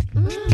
aqui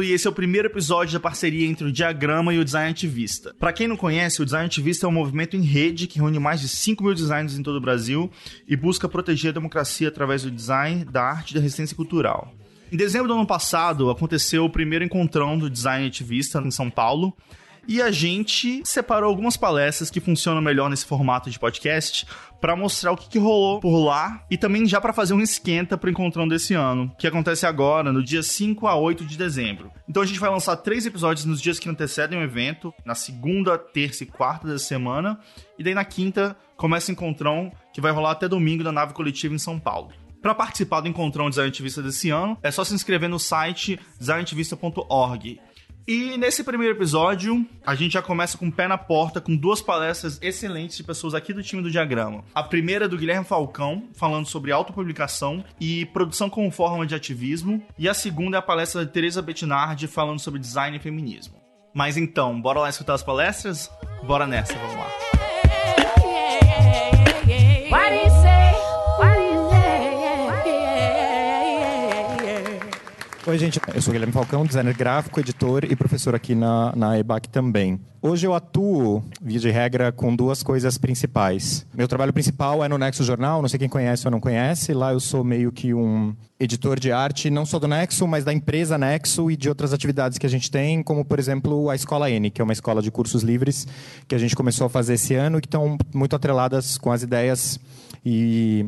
E esse é o primeiro episódio da parceria entre o Diagrama e o Design Ativista. Para quem não conhece, o Design Ativista é um movimento em rede que reúne mais de 5 mil designers em todo o Brasil e busca proteger a democracia através do design, da arte e da resistência cultural. Em dezembro do ano passado, aconteceu o primeiro encontrão do Design Ativista em São Paulo, e a gente separou algumas palestras que funcionam melhor nesse formato de podcast para mostrar o que, que, rolou por lá e também já para fazer um esquenta pro encontrão desse ano, que acontece agora, no dia 5 a 8 de dezembro. Então a gente vai lançar três episódios nos dias que antecedem o evento, na segunda, terça e quarta da semana, e daí na quinta começa o encontrão que vai rolar até domingo na nave coletiva em São Paulo. Para participar do encontrão Design Ativista desse ano, é só se inscrever no site designativista.org. E nesse primeiro episódio, a gente já começa com o pé na porta, com duas palestras excelentes de pessoas aqui do time do Diagrama. A primeira é do Guilherme Falcão, falando sobre autopublicação e produção como forma de ativismo. E a segunda é a palestra de Teresa Bettinardi, falando sobre design e feminismo. Mas então, bora lá escutar as palestras? Bora nessa, vamos lá. Oi, gente. Eu sou Guilherme Falcão, designer gráfico, editor e professor aqui na, na EBAC também. Hoje eu atuo, via de regra, com duas coisas principais. Meu trabalho principal é no Nexo Jornal, não sei quem conhece ou não conhece. Lá eu sou meio que um editor de arte, não só do Nexo, mas da empresa Nexo e de outras atividades que a gente tem, como, por exemplo, a Escola N, que é uma escola de cursos livres que a gente começou a fazer esse ano e que estão muito atreladas com as ideias e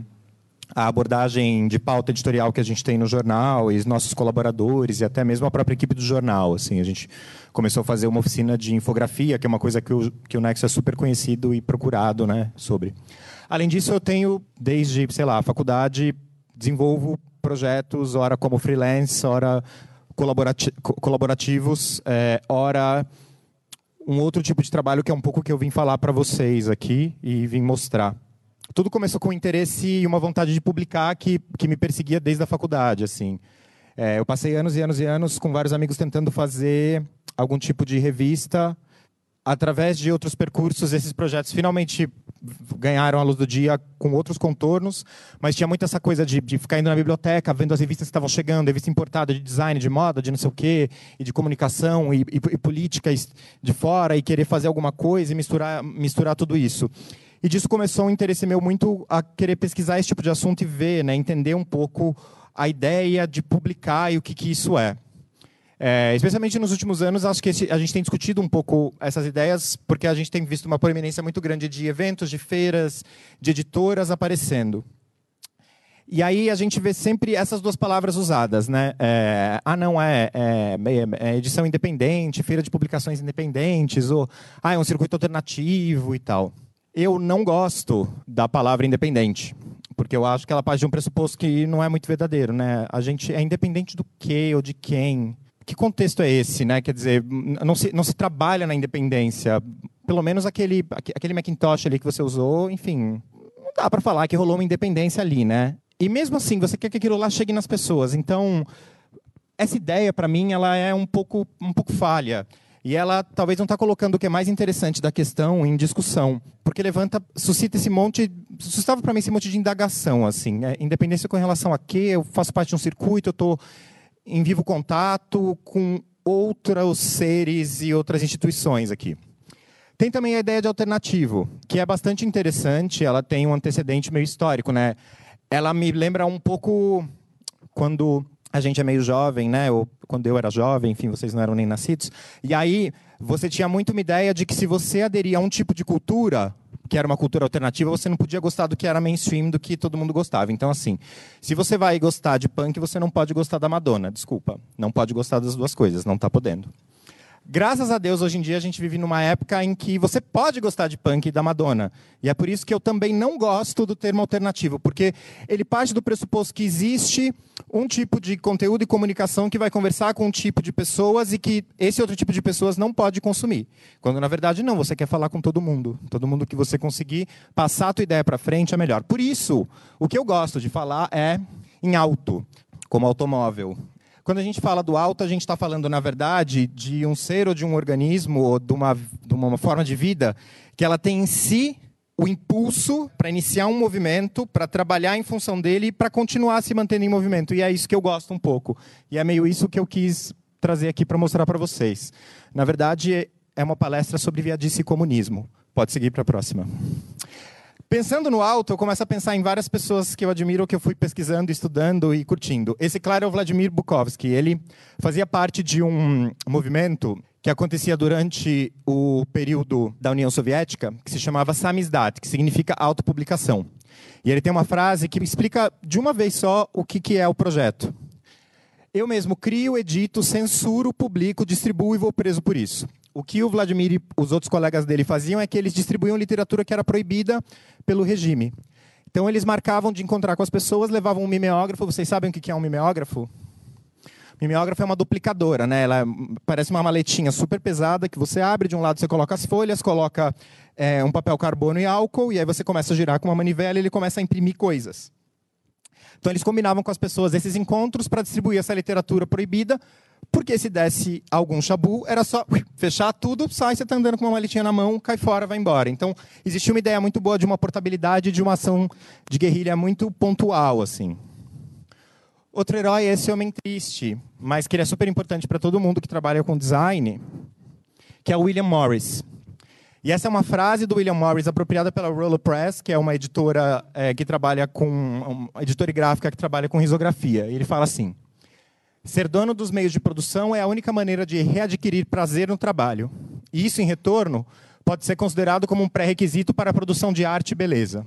a abordagem de pauta editorial que a gente tem no jornal e os nossos colaboradores e até mesmo a própria equipe do jornal. Assim, a gente começou a fazer uma oficina de infografia, que é uma coisa que o, que o Nexo é super conhecido e procurado né, sobre. Além disso, eu tenho, desde, sei lá, a faculdade, desenvolvo projetos, ora como freelance, ora colaborati colaborativos, é, ora um outro tipo de trabalho que é um pouco que eu vim falar para vocês aqui e vim mostrar tudo começou com um interesse e uma vontade de publicar que, que me perseguia desde a faculdade, assim. É, eu passei anos e anos e anos com vários amigos tentando fazer algum tipo de revista. Através de outros percursos, esses projetos finalmente ganharam a luz do dia com outros contornos, mas tinha muito essa coisa de, de ficar indo na biblioteca, vendo as revistas que estavam chegando, revista importada de design, de moda, de não sei o quê, e de comunicação e, e, e política de fora, e querer fazer alguma coisa e misturar, misturar tudo isso. E disso começou um interesse meu muito a querer pesquisar esse tipo de assunto e ver, né, entender um pouco a ideia de publicar e o que, que isso é. É, especialmente nos últimos anos, acho que esse, a gente tem discutido um pouco essas ideias, porque a gente tem visto uma proeminência muito grande de eventos, de feiras, de editoras aparecendo. E aí a gente vê sempre essas duas palavras usadas, né? É, ah, não, é, é, é, edição independente, feira de publicações independentes, ou ah, é um circuito alternativo e tal. Eu não gosto da palavra independente, porque eu acho que ela parte de um pressuposto que não é muito verdadeiro, né? A gente é independente do quê ou de quem? Que contexto é esse, né? Quer dizer, não se, não se trabalha na independência. Pelo menos aquele, aquele Macintosh ali que você usou, enfim, não dá para falar que rolou uma independência ali, né? E mesmo assim, você quer que aquilo lá chegue nas pessoas. Então, essa ideia, para mim, ela é um pouco, um pouco falha. E ela talvez não está colocando o que é mais interessante da questão em discussão, porque levanta, suscita esse monte, suscitava para mim esse monte de indagação, assim, né? independência com relação a quê? Eu faço parte de um circuito, eu estou em vivo contato com outros seres e outras instituições aqui. Tem também a ideia de alternativo, que é bastante interessante, ela tem um antecedente meio histórico, né? Ela me lembra um pouco quando a gente é meio jovem, né? Ou quando eu era jovem, enfim, vocês não eram nem nascidos. E aí você tinha muito uma ideia de que se você aderia a um tipo de cultura, que era uma cultura alternativa, você não podia gostar do que era mainstream, do que todo mundo gostava. Então, assim, se você vai gostar de punk, você não pode gostar da Madonna, desculpa. Não pode gostar das duas coisas, não está podendo. Graças a Deus, hoje em dia, a gente vive numa época em que você pode gostar de punk e da Madonna. E é por isso que eu também não gosto do termo alternativo, porque ele parte do pressuposto que existe um tipo de conteúdo e comunicação que vai conversar com um tipo de pessoas e que esse outro tipo de pessoas não pode consumir. Quando, na verdade, não, você quer falar com todo mundo. Todo mundo que você conseguir passar a tua ideia para frente é melhor. Por isso, o que eu gosto de falar é em alto, como automóvel. Quando a gente fala do alto, a gente está falando, na verdade, de um ser ou de um organismo ou de uma, de uma forma de vida que ela tem em si o impulso para iniciar um movimento, para trabalhar em função dele e para continuar se mantendo em movimento. E é isso que eu gosto um pouco. E é meio isso que eu quis trazer aqui para mostrar para vocês. Na verdade, é uma palestra sobre viadice e comunismo. Pode seguir para a próxima. Pensando no alto, eu começo a pensar em várias pessoas que eu admiro, que eu fui pesquisando, estudando e curtindo. Esse, claro, é o Vladimir Bukovsky. Ele fazia parte de um movimento que acontecia durante o período da União Soviética, que se chamava Samizdat, que significa autopublicação. E ele tem uma frase que explica de uma vez só o que, que é o projeto. Eu mesmo crio, edito, censuro, publico, distribuo e vou preso por isso o que o Vladimir e os outros colegas dele faziam é que eles distribuíam literatura que era proibida pelo regime. Então eles marcavam de encontrar com as pessoas, levavam um mimeógrafo. Vocês sabem o que é um mimeógrafo? Mimeógrafo é uma duplicadora, né? Ela parece uma maletinha super pesada que você abre, de um lado você coloca as folhas, coloca é, um papel carbono e álcool, e aí você começa a girar com uma manivela e ele começa a imprimir coisas. Então eles combinavam com as pessoas esses encontros para distribuir essa literatura proibida porque se desse algum chabu, era só fechar tudo, sai, você está andando com uma maletinha na mão, cai fora, vai embora. Então, existia uma ideia muito boa de uma portabilidade de uma ação de guerrilha muito pontual, assim. Outro herói é esse homem triste, mas que ele é super importante para todo mundo que trabalha com design, que é o William Morris. E essa é uma frase do William Morris apropriada pela Roller Press, que é uma editora é, que trabalha com uma editora gráfica que trabalha com risografia. E ele fala assim: Ser dono dos meios de produção é a única maneira de readquirir prazer no trabalho. E isso, em retorno, pode ser considerado como um pré-requisito para a produção de arte e beleza.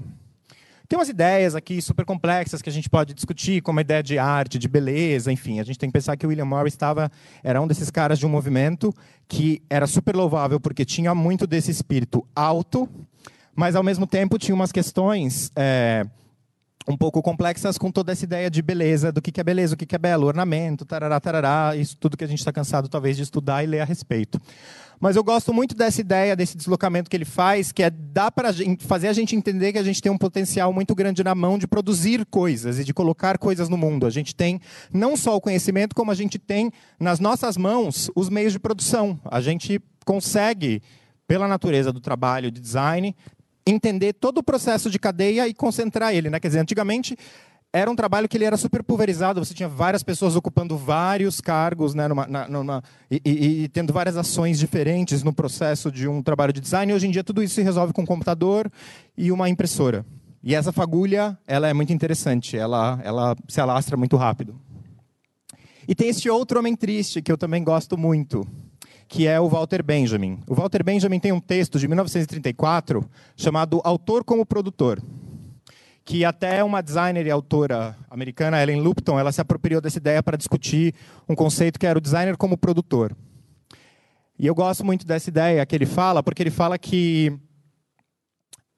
Tem umas ideias aqui super complexas que a gente pode discutir, como a ideia de arte, de beleza, enfim. A gente tem que pensar que o William Morris estava, era um desses caras de um movimento que era super louvável porque tinha muito desse espírito alto, mas ao mesmo tempo tinha umas questões é, um pouco complexas com toda essa ideia de beleza, do que é beleza, o que é belo, ornamento, tarará, tarará, isso tudo que a gente está cansado talvez de estudar e ler a respeito. Mas eu gosto muito dessa ideia, desse deslocamento que ele faz, que é dar para fazer a gente entender que a gente tem um potencial muito grande na mão de produzir coisas e de colocar coisas no mundo. A gente tem não só o conhecimento, como a gente tem nas nossas mãos os meios de produção. A gente consegue pela natureza do trabalho de design, entender todo o processo de cadeia e concentrar ele. Né? Quer dizer, antigamente era um trabalho que ele era super pulverizado, você tinha várias pessoas ocupando vários cargos né, numa, na, numa, e, e, e, tendo várias ações diferentes no processo de um trabalho de design. E hoje em dia tudo isso se resolve com um computador e uma impressora. E essa fagulha ela é muito interessante, ela, ela se alastra muito rápido. E tem este outro homem triste que eu também gosto muito, que é o Walter Benjamin. O Walter Benjamin tem um texto de 1934 chamado Autor como Produtor, que até uma designer e autora americana, Ellen Lupton, ela se apropriou dessa ideia para discutir um conceito que era o designer como produtor. E eu gosto muito dessa ideia que ele fala, porque ele fala que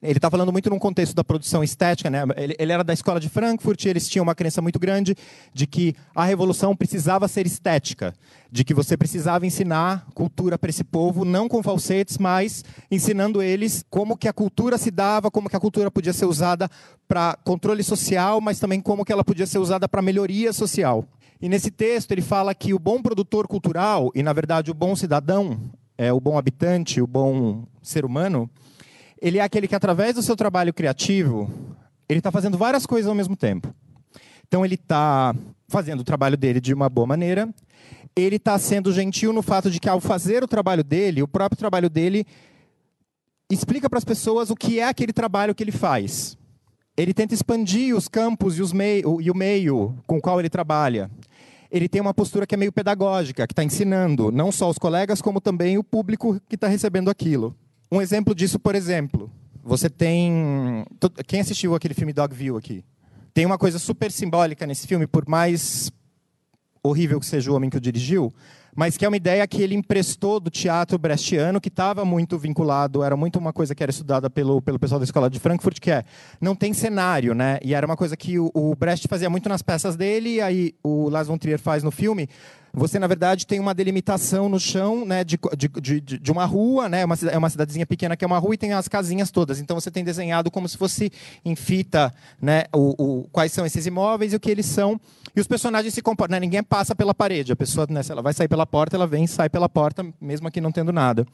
ele está falando muito num contexto da produção estética, né? Ele, ele, era da escola de Frankfurt eles tinham uma crença muito grande de que a revolução precisava ser estética, de que você precisava ensinar cultura para esse povo, não com falsetes, mas ensinando eles como que a cultura se dava, como que a cultura podia ser usada para controle social, mas também como que ela podia ser usada para melhoria social. E nesse texto ele fala que o bom produtor cultural e na verdade o bom cidadão, é o bom habitante, o bom ser humano ele é aquele que, através do seu trabalho criativo, ele está fazendo várias coisas ao mesmo tempo. Então, ele está fazendo o trabalho dele de uma boa maneira, ele está sendo gentil no fato de que, ao fazer o trabalho dele, o próprio trabalho dele explica para as pessoas o que é aquele trabalho que ele faz. Ele tenta expandir os campos e, os meio, e o meio com o qual ele trabalha. Ele tem uma postura que é meio pedagógica, que está ensinando não só os colegas, como também o público que está recebendo aquilo. Um exemplo disso, por exemplo, você tem. Quem assistiu aquele filme Dogville aqui? Tem uma coisa super simbólica nesse filme, por mais horrível que seja o homem que o dirigiu, mas que é uma ideia que ele emprestou do teatro brechtiano, que estava muito vinculado, era muito uma coisa que era estudada pelo, pelo pessoal da escola de Frankfurt, que é, não tem cenário, né? E era uma coisa que o, o Brecht fazia muito nas peças dele, e aí o Lars von Trier faz no filme, você, na verdade, tem uma delimitação no chão né, de, de, de, de uma rua, né, uma, é uma cidadezinha pequena que é uma rua e tem as casinhas todas. Então você tem desenhado como se fosse em fita né, o, o quais são esses imóveis e o que eles são. E os personagens se comportam. Né, ninguém passa pela parede. A pessoa, né, se ela vai sair pela porta, ela vem e sai pela porta, mesmo aqui não tendo nada.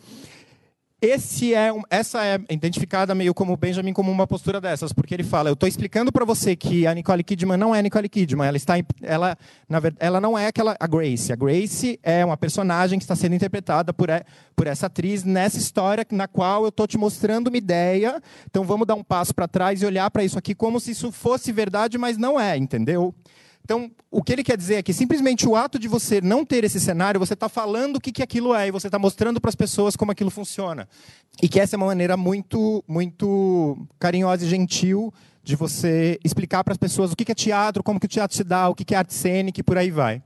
Esse é, essa é identificada meio como Benjamin como uma postura dessas, porque ele fala: eu estou explicando para você que a Nicole Kidman não é a Nicole Kidman, ela está, ela, na verdade, ela não é aquela a Grace. A Grace é uma personagem que está sendo interpretada por, por essa atriz nessa história na qual eu estou te mostrando uma ideia. Então vamos dar um passo para trás e olhar para isso aqui como se isso fosse verdade, mas não é, entendeu? Então, o que ele quer dizer é que simplesmente o ato de você não ter esse cenário, você está falando o que, que aquilo é e você está mostrando para as pessoas como aquilo funciona. E que essa é uma maneira muito, muito carinhosa e gentil de você explicar para as pessoas o que, que é teatro, como que o teatro se dá, o que, que é arte cênica e por aí vai.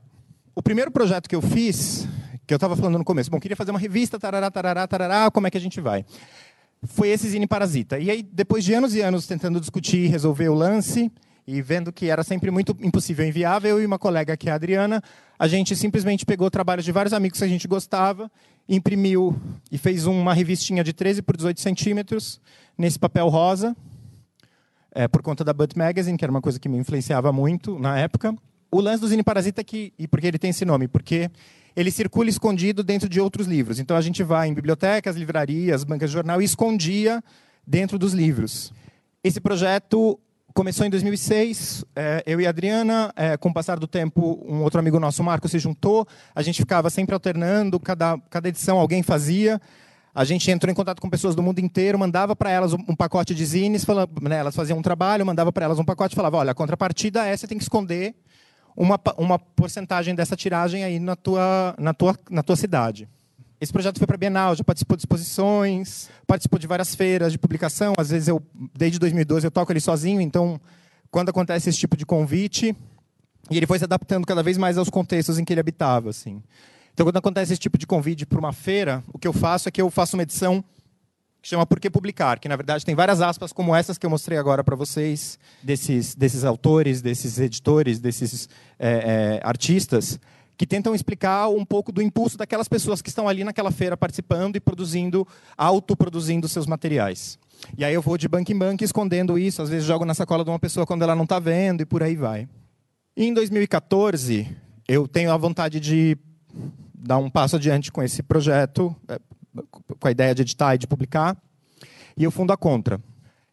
O primeiro projeto que eu fiz, que eu estava falando no começo, bom, queria fazer uma revista, tarará, tarará, tarará, como é que a gente vai? Foi esse Zine Parasita. E aí, depois de anos e anos tentando discutir, resolver o lance, e vendo que era sempre muito impossível, inviável, eu e uma colega que é a Adriana, a gente simplesmente pegou trabalhos de vários amigos que a gente gostava, imprimiu e fez uma revistinha de 13 por 18 centímetros nesse papel rosa, é, por conta da Butt Magazine, que era uma coisa que me influenciava muito na época. O lance do Zine Parasita, que, e por que ele tem esse nome? Porque ele circula escondido dentro de outros livros. Então a gente vai em bibliotecas, livrarias, bancas de jornal e escondia dentro dos livros. Esse projeto começou em 2006, é, eu e a Adriana, é, com o passar do tempo, um outro amigo nosso, Marco, se juntou, a gente ficava sempre alternando, cada, cada edição alguém fazia, a gente entrou em contato com pessoas do mundo inteiro, mandava para elas um, pacote de zines, falando, né, elas faziam um trabalho, mandava para elas um pacote falava, olha, a contrapartida é, você tem que esconder uma, uma porcentagem dessa tiragem aí na tua, na tua, na tua cidade. Esse projeto foi para a Bienal, já participou de exposições, participou de várias feiras de publicação. Às vezes, eu, desde 2012, eu toco ele sozinho, então, quando acontece esse tipo de convite, e ele foi se adaptando cada vez mais aos contextos em que ele habitava. Assim. Então, quando acontece esse tipo de convite para uma feira, o que eu faço é que eu faço uma edição que chama Por que Publicar, que na verdade tem várias aspas como essas que eu mostrei agora para vocês, desses, desses autores, desses editores, desses é, é, artistas, que tentam explicar um pouco do impulso daquelas pessoas que estão ali naquela feira participando e produzindo, autoproduzindo seus materiais. E aí eu vou de banco em banco escondendo isso, às vezes jogo na sacola de uma pessoa quando ela não está vendo e por aí vai. E em 2014, eu tenho a vontade de dar um passo adiante com esse projeto, é, com a ideia de editar e de publicar, e eu fundo a Contra.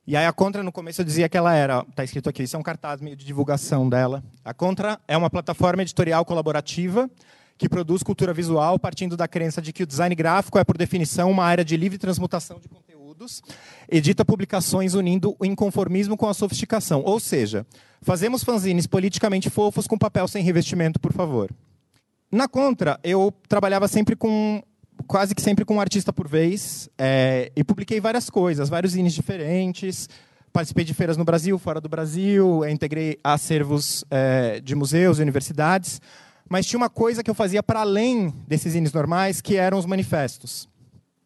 E aí a Contra, no começo, eu dizia que ela era, está escrito aqui, isso é um cartaz meio de divulgação dela. A Contra é uma plataforma editorial colaborativa que produz cultura visual partindo da crença de que o design gráfico é, por definição, uma área de livre transmutação de conteúdos, edita publicações unindo o inconformismo com a sofisticação. Ou seja, fazemos fanzines politicamente fofos com papel sem revestimento, por favor. Na Contra, eu trabalhava sempre com quase que sempre com um artista por vez, é, e publiquei várias coisas, vários zines diferentes. Participei de feiras no Brasil, fora do Brasil, integrei acervos é, de museus e universidades. Mas tinha uma coisa que eu fazia para além desses zines normais, que eram os manifestos.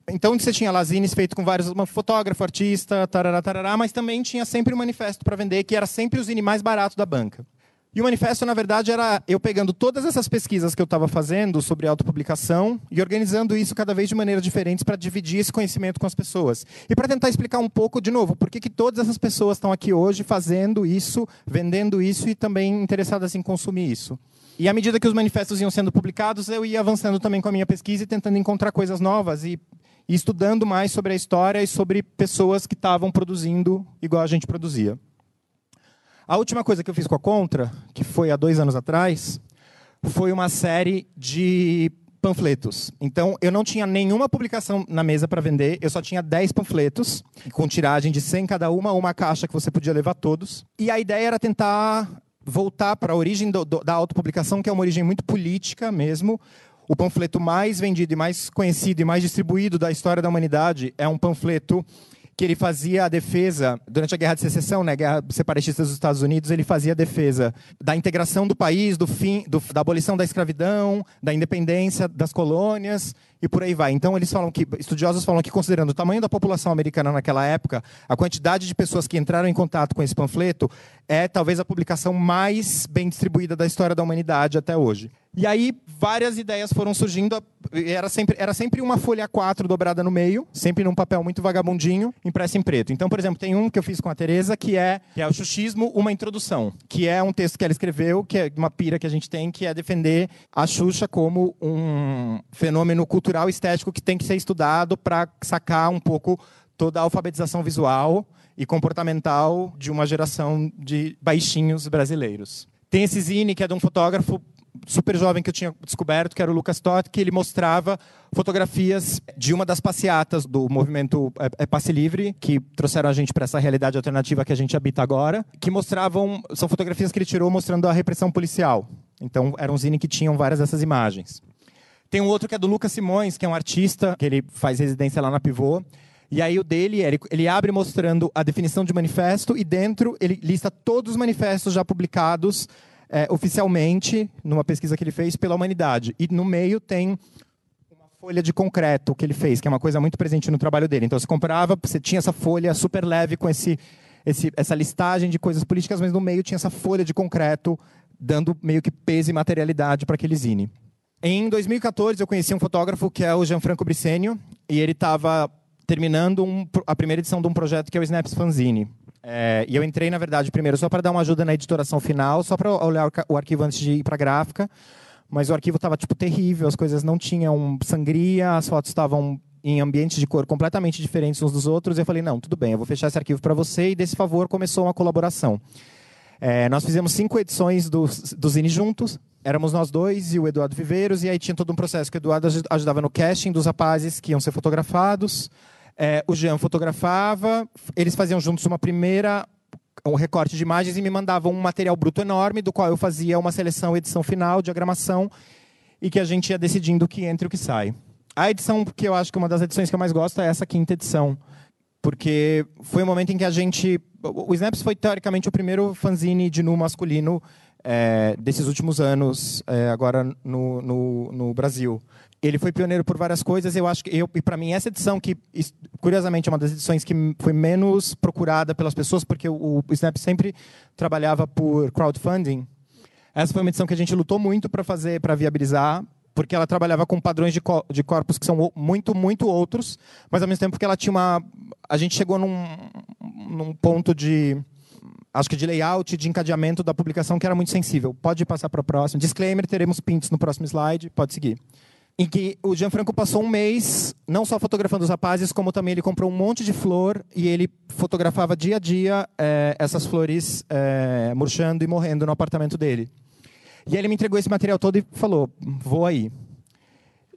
Então você tinha lá zines feitos com vários fotógrafo, artista, tarará, tarará, mas também tinha sempre um manifesto para vender, que era sempre o zine mais barato da banca. E o manifesto, na verdade, era eu pegando todas essas pesquisas que eu estava fazendo sobre autopublicação e organizando isso cada vez de maneiras diferentes para dividir esse conhecimento com as pessoas. E para tentar explicar um pouco, de novo, por que, que todas essas pessoas estão aqui hoje fazendo isso, vendendo isso e também interessadas em consumir isso. E à medida que os manifestos iam sendo publicados, eu ia avançando também com a minha pesquisa e tentando encontrar coisas novas e, e estudando mais sobre a história e sobre pessoas que estavam produzindo igual a gente produzia. A última coisa que eu fiz com a Contra, que foi há dois anos atrás, foi uma série de panfletos. Então, eu não tinha nenhuma publicação na mesa para vender, eu só tinha 10 panfletos, com tiragem de 100 cada uma, uma caixa que você podia levar todos. E a ideia era tentar voltar para a origem do, do, da autopublicação, que é uma origem muito política mesmo. O panfleto mais vendido e mais conhecido e mais distribuído da história da humanidade é um panfleto que ele fazia a defesa, durante a Guerra de Secessão, né, Guerra Separatista dos Estados Unidos, ele fazia a defesa da integração do país, do fim, do, da abolição da escravidão, da independência das colônias e por aí vai. Então eles falam que estudiosos falam que considerando o tamanho da população americana naquela época, a quantidade de pessoas que entraram em contato com esse panfleto é talvez a publicação mais bem distribuída da história da humanidade até hoje. E aí várias ideias foram surgindo, era sempre, era sempre uma folha A4 dobrada no meio, sempre num papel muito vagabundinho, impresso em preto. Então, por exemplo, tem um que eu fiz com a Teresa que é, que é o Xuxismo, uma introdução, que é um texto que ela escreveu, que é uma pira que a gente tem, que é defender a Xuxa como um fenômeno cultural estético que tem que ser estudado para sacar um pouco toda a alfabetização visual e comportamental de uma geração de baixinhos brasileiros. Tem esse zine que é de um fotógrafo super jovem que eu tinha descoberto, que era o Lucas Totti, que ele mostrava fotografias de uma das passeatas do movimento é, é Passe Livre, que trouxeram a gente para essa realidade alternativa que a gente habita agora, que mostravam, são fotografias que ele tirou mostrando a repressão policial. Então, era um zine que tinham várias dessas imagens. Tem um outro que é do Lucas Simões, que é um artista, que ele faz residência lá na Pivô, e aí o dele, ele, ele abre mostrando a definição de manifesto e dentro ele lista todos os manifestos já publicados é, oficialmente, numa pesquisa que ele fez, pela humanidade. E no meio tem uma folha de concreto que ele fez, que é uma coisa muito presente no trabalho dele. Então, você comprava, você tinha essa folha super leve com esse, esse, essa listagem de coisas políticas, mas no meio tinha essa folha de concreto, dando meio que peso e materialidade para aquele zine. Em 2014, eu conheci um fotógrafo que é o Gianfranco Bricênio, e ele estava terminando um, a primeira edição de um projeto que é o Snaps Fanzine. É, e eu entrei, na verdade, primeiro só para dar uma ajuda na editoração final, só para olhar o arquivo antes de ir para a gráfica. Mas o arquivo estava tipo terrível, as coisas não tinham sangria, as fotos estavam em ambientes de cor completamente diferentes uns dos outros. E eu falei, não, tudo bem, eu vou fechar esse arquivo para você. E desse favor começou uma colaboração. É, nós fizemos cinco edições do, do Zine juntos. Éramos nós dois e o Eduardo Viveiros. E aí tinha todo um processo que o Eduardo ajudava no casting dos rapazes que iam ser fotografados. É, o Jean fotografava, eles faziam juntos uma primeira um recorte de imagens e me mandavam um material bruto enorme, do qual eu fazia uma seleção, edição final, diagramação, e que a gente ia decidindo o que entra e o que sai. A edição que eu acho que é uma das edições que eu mais gosto é essa quinta edição, porque foi o um momento em que a gente... O Snaps foi, teoricamente, o primeiro fanzine de nu masculino é, desses últimos anos, é, agora no, no, no Brasil ele foi pioneiro por várias coisas. Eu acho que eu e para mim essa edição que curiosamente é uma das edições que foi menos procurada pelas pessoas porque o, o Snap sempre trabalhava por crowdfunding. Essa foi uma edição que a gente lutou muito para fazer, para viabilizar, porque ela trabalhava com padrões de, co de corpos que são muito, muito outros, mas ao mesmo tempo que ela tinha uma. A gente chegou num, num ponto de. Acho que de layout, de encadeamento da publicação que era muito sensível. Pode passar para o próximo. Disclaimer: teremos prints no próximo slide. Pode seguir em que o Gianfranco passou um mês não só fotografando os rapazes, como também ele comprou um monte de flor e ele fotografava dia a dia é, essas flores é, murchando e morrendo no apartamento dele. E ele me entregou esse material todo e falou: vou aí.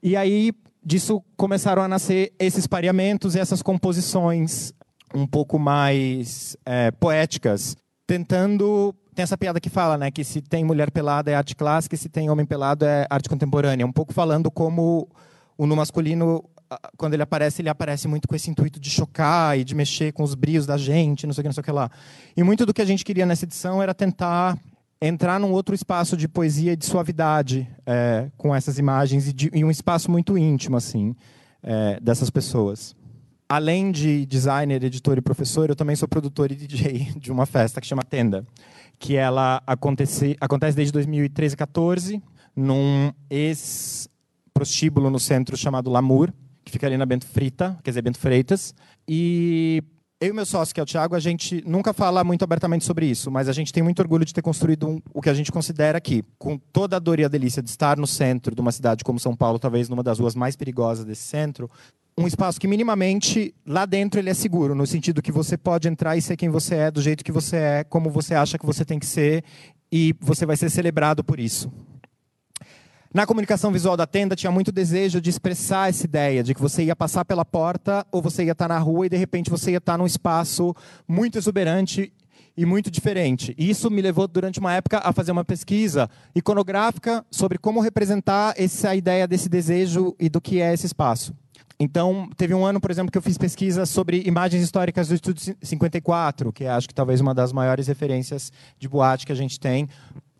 E aí disso começaram a nascer esses pareamentos e essas composições um pouco mais é, poéticas, tentando tem essa piada que fala, né, que se tem mulher pelada é arte clássica e se tem homem pelado é arte contemporânea. Um pouco falando como o no masculino, quando ele aparece, ele aparece muito com esse intuito de chocar e de mexer com os brios da gente, não sei o que, não sei o que lá. E muito do que a gente queria nessa edição era tentar entrar num outro espaço de poesia e de suavidade é, com essas imagens e, de, e, um espaço muito íntimo, assim, é, dessas pessoas. Além de designer, editor e professor, eu também sou produtor e DJ de uma festa que chama Tenda que ela acontece, acontece desde 2013 14 num ex-prostíbulo no centro chamado Lamour, que fica ali na Bento Frita, quer dizer, Bento Freitas. E eu e meu sócio, que é o Thiago, a gente nunca fala muito abertamente sobre isso, mas a gente tem muito orgulho de ter construído um, o que a gente considera aqui, com toda a dor e a delícia de estar no centro de uma cidade como São Paulo, talvez numa das ruas mais perigosas desse centro, um espaço que minimamente lá dentro ele é seguro, no sentido que você pode entrar e ser quem você é, do jeito que você é, como você acha que você tem que ser, e você vai ser celebrado por isso. Na comunicação visual da tenda tinha muito desejo de expressar essa ideia de que você ia passar pela porta ou você ia estar na rua e de repente você ia estar num espaço muito exuberante e muito diferente. E isso me levou, durante uma época, a fazer uma pesquisa iconográfica sobre como representar essa ideia desse desejo e do que é esse espaço. Então, teve um ano, por exemplo, que eu fiz pesquisa sobre imagens históricas do Estúdio 54, que é, acho que talvez uma das maiores referências de boate que a gente tem,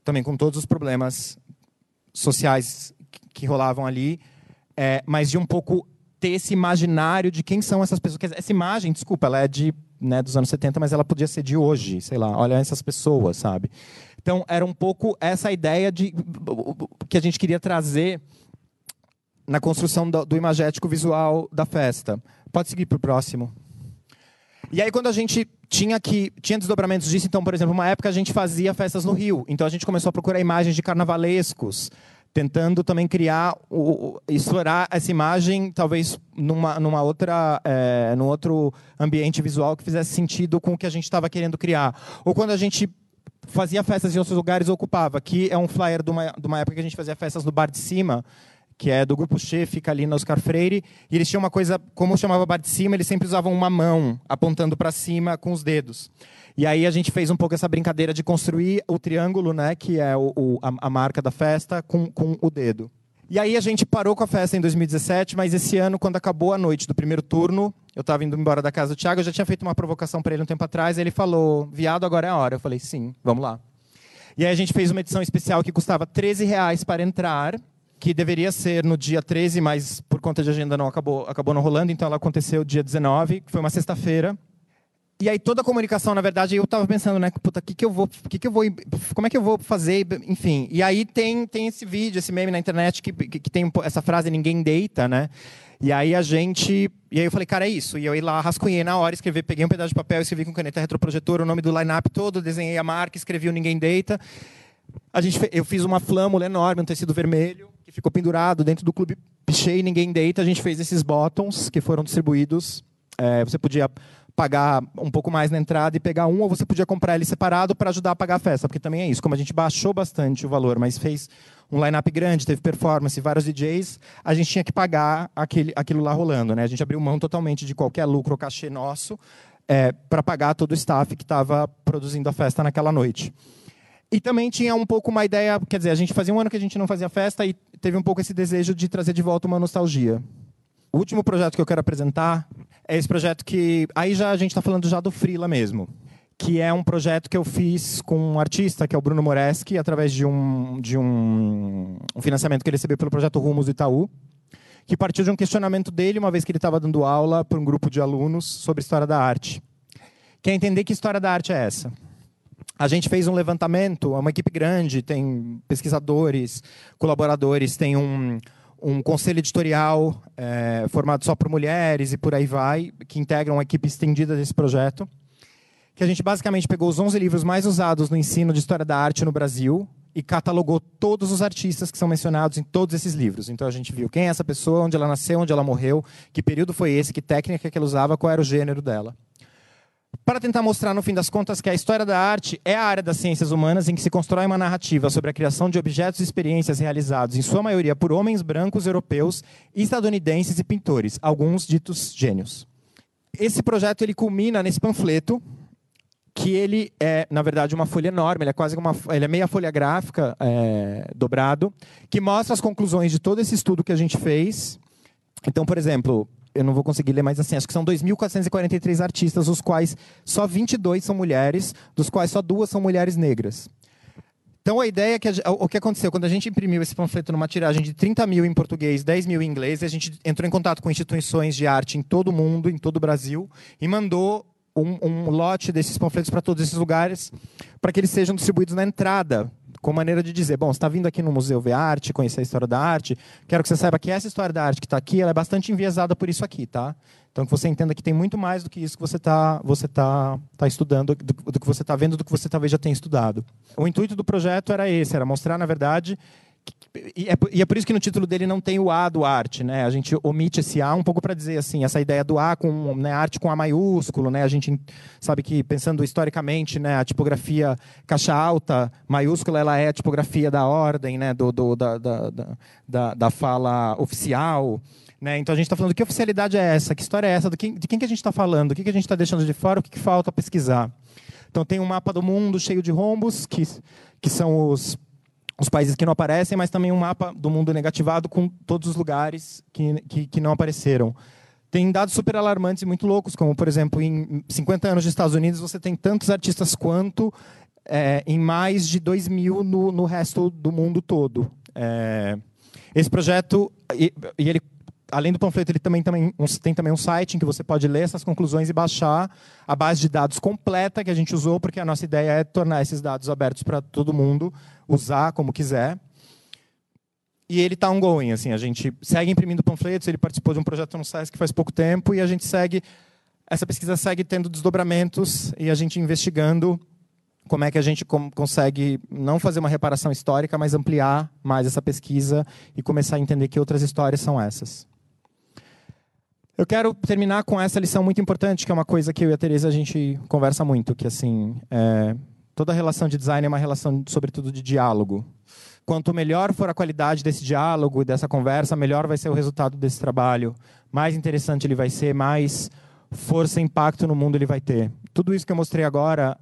também com todos os problemas sociais que rolavam ali, é, mas de um pouco ter esse imaginário de quem são essas pessoas. Essa imagem, desculpa, ela é de né, dos anos 70, mas ela podia ser de hoje, sei lá, olha essas pessoas, sabe? Então, era um pouco essa ideia de que a gente queria trazer na construção do, do imagético visual da festa. Pode seguir para o próximo. E aí, quando a gente tinha que tinha desdobramentos disso, então, por exemplo, uma época a gente fazia festas no Rio. Então, a gente começou a procurar imagens de carnavalescos, tentando também criar, o, explorar essa imagem, talvez numa, numa outra, é, num outro ambiente visual que fizesse sentido com o que a gente estava querendo criar. Ou quando a gente fazia festas em outros lugares, ocupava. Aqui é um flyer de uma, de uma época que a gente fazia festas no Bar de Cima, que é do grupo Che, fica ali na Oscar Freire, e eles tinham uma coisa, como chamava bar de cima, eles sempre usavam uma mão apontando para cima com os dedos. E aí a gente fez um pouco essa brincadeira de construir o triângulo, né, que é o, o a, a, marca da festa, com, com o dedo. E aí a gente parou com a festa em 2017, mas esse ano, quando acabou a noite do primeiro turno, eu estava indo embora da casa do Thiago, eu já tinha feito uma provocação para ele um tempo atrás, e ele falou, viado, agora é a hora. Eu falei, sim, vamos lá. E aí a gente fez uma edição especial que custava 13 reais para entrar, que deveria ser no dia 13, mas por conta de agenda não acabou, acabou não rolando, então ela aconteceu dia 19, que foi uma sexta-feira. E aí toda a comunicação, na verdade, eu estava pensando, né, puta, que que eu vou, que que eu vou, como é que eu vou fazer, enfim. E aí tem tem esse vídeo, esse meme na internet que, que, que tem essa frase ninguém deita, né? E aí a gente. E aí eu falei, cara, é isso. E eu ia lá, rascunhei na hora, escrevi, peguei um pedaço de papel, escrevi com caneta retroprojetor o nome do line-up todo, desenhei a marca, escrevi o Ninguém Deita. A gente, eu fiz uma flâmula enorme, um tecido vermelho, que ficou pendurado dentro do clube Pichei Ninguém Deita. A gente fez esses bottoms que foram distribuídos. É, você podia pagar um pouco mais na entrada e pegar um, ou você podia comprar ele separado para ajudar a pagar a festa, porque também é isso. Como a gente baixou bastante o valor, mas fez um line-up grande, teve performance, vários DJs, a gente tinha que pagar aquele, aquilo lá rolando. Né? A gente abriu mão totalmente de qualquer lucro ou cachê nosso é, para pagar todo o staff que estava produzindo a festa naquela noite. E também tinha um pouco uma ideia, quer dizer, a gente fazia um ano que a gente não fazia festa e teve um pouco esse desejo de trazer de volta uma nostalgia. O último projeto que eu quero apresentar é esse projeto que aí já a gente está falando já do Frila mesmo, que é um projeto que eu fiz com um artista que é o Bruno Moreski através de um de um, um financiamento que ele recebeu pelo projeto Rumos do Itaú, que partiu de um questionamento dele uma vez que ele estava dando aula para um grupo de alunos sobre história da arte. Quer entender que história da arte é essa? A gente fez um levantamento, é uma equipe grande, tem pesquisadores, colaboradores, tem um, um conselho editorial é, formado só por mulheres e por aí vai, que integram uma equipe estendida desse projeto. Que a gente basicamente pegou os 11 livros mais usados no ensino de história da arte no Brasil e catalogou todos os artistas que são mencionados em todos esses livros. Então a gente viu quem é essa pessoa, onde ela nasceu, onde ela morreu, que período foi esse, que técnica que ela usava, qual era o gênero dela para tentar mostrar, no fim das contas, que a história da arte é a área das ciências humanas em que se constrói uma narrativa sobre a criação de objetos e experiências realizados, em sua maioria, por homens brancos europeus, estadunidenses e pintores, alguns ditos gênios. Esse projeto ele culmina nesse panfleto, que ele é, na verdade, uma folha enorme, ele é quase uma, ele é meia folha gráfica é, dobrado, que mostra as conclusões de todo esse estudo que a gente fez. Então, por exemplo, eu não vou conseguir ler mais assim, acho que são 2.443 artistas, os quais só 22 são mulheres, dos quais só duas são mulheres negras. Então a ideia é que a, o que aconteceu quando a gente imprimiu esse panfleto numa tiragem de 30 mil em português, 10 mil em inglês, a gente entrou em contato com instituições de arte em todo o mundo, em todo o Brasil, e mandou um, um lote desses panfletos para todos esses lugares, para que eles sejam distribuídos na entrada com maneira de dizer, bom, você está vindo aqui no museu ver arte, conhecer a história da arte, quero que você saiba que essa história da arte que está aqui, ela é bastante enviesada por isso aqui, tá? Então que você entenda que tem muito mais do que isso que você está você tá, tá estudando, do, do que você está vendo, do que você talvez já tenha estudado. O intuito do projeto era esse, era mostrar, na verdade, e é, e é, por isso que no título dele não tem o A do arte, né? A gente omite esse A um pouco para dizer assim, essa ideia do A com né, arte com A maiúsculo, né? A gente sabe que pensando historicamente, né, a tipografia caixa alta maiúscula ela é a tipografia da ordem, né? Do, do da, da, da, da fala oficial. Né? Então a gente está falando que oficialidade é essa, que história é essa, de quem, de quem que a gente está falando, o que, que a gente está deixando de fora, o que, que falta pesquisar. Então tem um mapa do mundo cheio de rombos, que, que são os, os países que não aparecem, mas também um mapa do mundo negativado com todos os lugares que, que, que não apareceram. Tem dados super alarmantes e muito loucos, como, por exemplo, em 50 anos dos Estados Unidos, você tem tantos artistas quanto é, em mais de 2 mil no, no resto do mundo todo. É, esse projeto, e, e, ele, além do panfleto, ele também, também um, tem também um site em que você pode ler essas conclusões e baixar a base de dados completa que a gente usou, porque a nossa ideia é tornar esses dados abertos para todo mundo usar como quiser. E ele está ongoing, assim, a gente segue imprimindo panfletos, ele participou de um projeto no SESC faz pouco tempo, e a gente segue, essa pesquisa segue tendo desdobramentos, e a gente investigando como é que a gente consegue não fazer uma reparação histórica, mas ampliar mais essa pesquisa e começar a entender que outras histórias são essas. Eu quero terminar com essa lição muito importante, que é uma coisa que eu e a Teresa a gente conversa muito, que assim, é, toda relação de design é uma relação, sobretudo, de diálogo. Quanto melhor for a qualidade desse diálogo e dessa conversa, melhor vai ser o resultado desse trabalho. Mais interessante ele vai ser, mais força e impacto no mundo ele vai ter. Tudo isso que eu mostrei agora,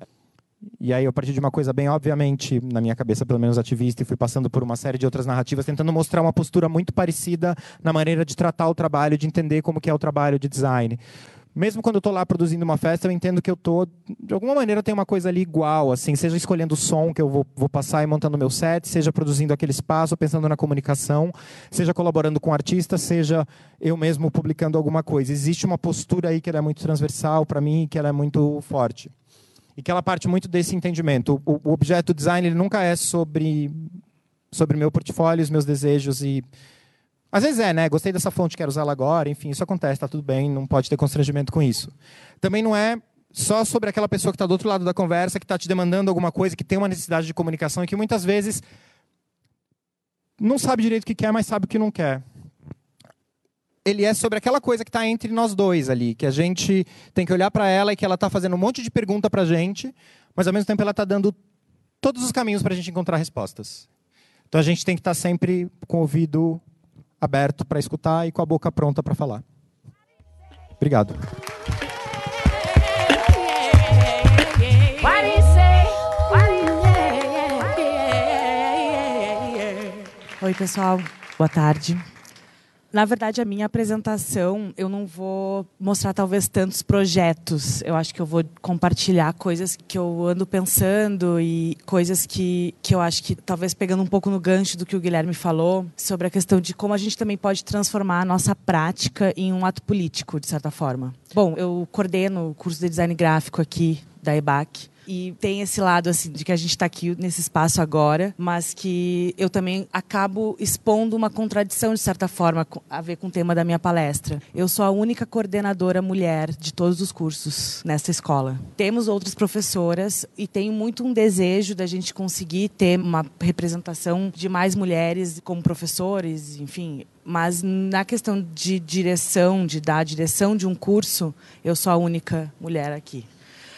e aí eu parti de uma coisa bem obviamente na minha cabeça, pelo menos ativista, e fui passando por uma série de outras narrativas, tentando mostrar uma postura muito parecida na maneira de tratar o trabalho, de entender como que é o trabalho de design mesmo quando eu estou lá produzindo uma festa, eu entendo que eu estou, de alguma maneira, tem uma coisa ali igual, assim, seja escolhendo o som que eu vou, vou passar e montando meu set, seja produzindo aquele espaço, pensando na comunicação, seja colaborando com artistas, seja eu mesmo publicando alguma coisa. Existe uma postura aí que é muito transversal para mim, que é muito forte. E que ela parte muito desse entendimento. O, o objeto design ele nunca é sobre sobre meu portfólio, os meus desejos e às vezes é, né? Gostei dessa fonte, quero usá-la agora. Enfim, isso acontece, tá tudo bem, não pode ter constrangimento com isso. Também não é só sobre aquela pessoa que está do outro lado da conversa, que está te demandando alguma coisa, que tem uma necessidade de comunicação e que muitas vezes não sabe direito o que quer, mas sabe o que não quer. Ele é sobre aquela coisa que está entre nós dois ali, que a gente tem que olhar para ela e que ela está fazendo um monte de pergunta para a gente, mas ao mesmo tempo ela está dando todos os caminhos para a gente encontrar respostas. Então a gente tem que estar tá sempre com o ouvido aberto para escutar e com a boca pronta para falar. Obrigado. Oi, pessoal. Boa tarde. Na verdade, a minha apresentação, eu não vou mostrar talvez tantos projetos. Eu acho que eu vou compartilhar coisas que eu ando pensando e coisas que, que eu acho que talvez pegando um pouco no gancho do que o Guilherme falou sobre a questão de como a gente também pode transformar a nossa prática em um ato político, de certa forma. Bom, eu coordeno o curso de design gráfico aqui da EBAC e tem esse lado assim de que a gente está aqui nesse espaço agora, mas que eu também acabo expondo uma contradição de certa forma a ver com o tema da minha palestra. Eu sou a única coordenadora mulher de todos os cursos nesta escola. Temos outras professoras e tenho muito um desejo da gente conseguir ter uma representação de mais mulheres como professores, enfim, mas na questão de direção, de dar a direção de um curso, eu sou a única mulher aqui.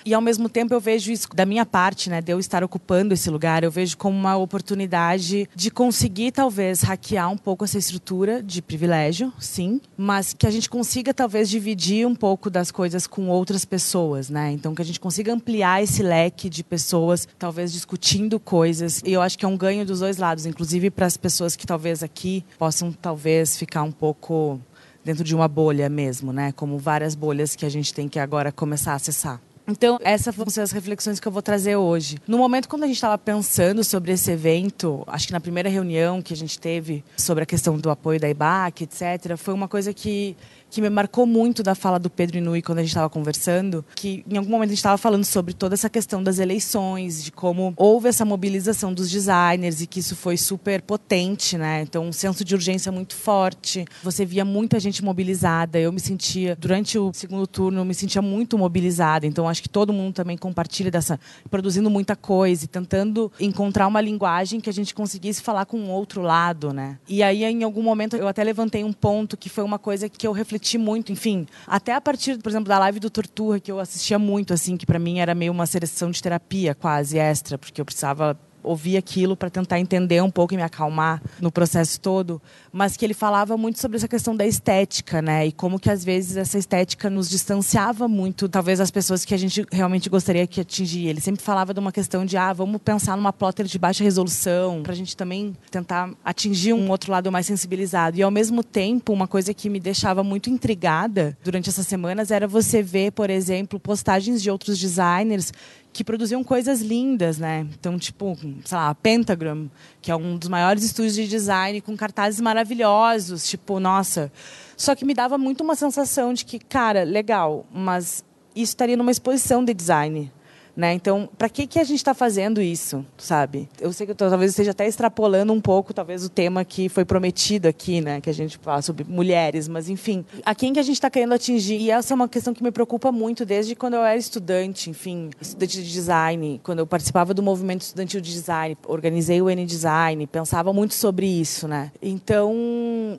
E ao mesmo tempo eu vejo isso da minha parte, né, de eu estar ocupando esse lugar, eu vejo como uma oportunidade de conseguir talvez hackear um pouco essa estrutura de privilégio, sim, mas que a gente consiga talvez dividir um pouco das coisas com outras pessoas, né? Então que a gente consiga ampliar esse leque de pessoas, talvez discutindo coisas. E eu acho que é um ganho dos dois lados, inclusive para as pessoas que talvez aqui possam talvez ficar um pouco dentro de uma bolha mesmo, né? Como várias bolhas que a gente tem que agora começar a acessar. Então, essas vão ser as reflexões que eu vou trazer hoje. No momento quando a gente estava pensando sobre esse evento, acho que na primeira reunião que a gente teve sobre a questão do apoio da IBAC, etc., foi uma coisa que que me marcou muito da fala do Pedro Inui quando a gente estava conversando, que em algum momento a gente estava falando sobre toda essa questão das eleições, de como houve essa mobilização dos designers e que isso foi super potente, né? Então, um senso de urgência muito forte. Você via muita gente mobilizada. Eu me sentia, durante o segundo turno, eu me sentia muito mobilizada. Então, acho que todo mundo também compartilha dessa, produzindo muita coisa e tentando encontrar uma linguagem que a gente conseguisse falar com o outro lado, né? E aí, em algum momento, eu até levantei um ponto que foi uma coisa que eu refleti refleti muito, enfim, até a partir, por exemplo, da live do Torturra, que eu assistia muito, assim, que para mim era meio uma seleção de terapia quase extra, porque eu precisava ouvir aquilo para tentar entender um pouco e me acalmar no processo todo, mas que ele falava muito sobre essa questão da estética, né? E como que às vezes essa estética nos distanciava muito, talvez as pessoas que a gente realmente gostaria que atingir. Ele sempre falava de uma questão de, ah, vamos pensar numa plotter de baixa resolução, para a gente também tentar atingir um outro lado mais sensibilizado. E ao mesmo tempo, uma coisa que me deixava muito intrigada durante essas semanas era você ver, por exemplo, postagens de outros designers que produziam coisas lindas, né? Então, tipo, sei lá, Pentagram, que é um dos maiores estúdios de design com cartazes maravilhosos, tipo, nossa. Só que me dava muito uma sensação de que, cara, legal, mas isso estaria numa exposição de design. Né? Então, para que, que a gente está fazendo isso, sabe? Eu sei que eu tô, talvez esteja até extrapolando um pouco, talvez o tema que foi prometido aqui, né? Que a gente fala sobre mulheres, mas enfim, a quem que a gente está querendo atingir? E essa é uma questão que me preocupa muito desde quando eu era estudante, enfim, estudante de design, quando eu participava do movimento estudantil de design, organizei o N Design, pensava muito sobre isso, né? Então,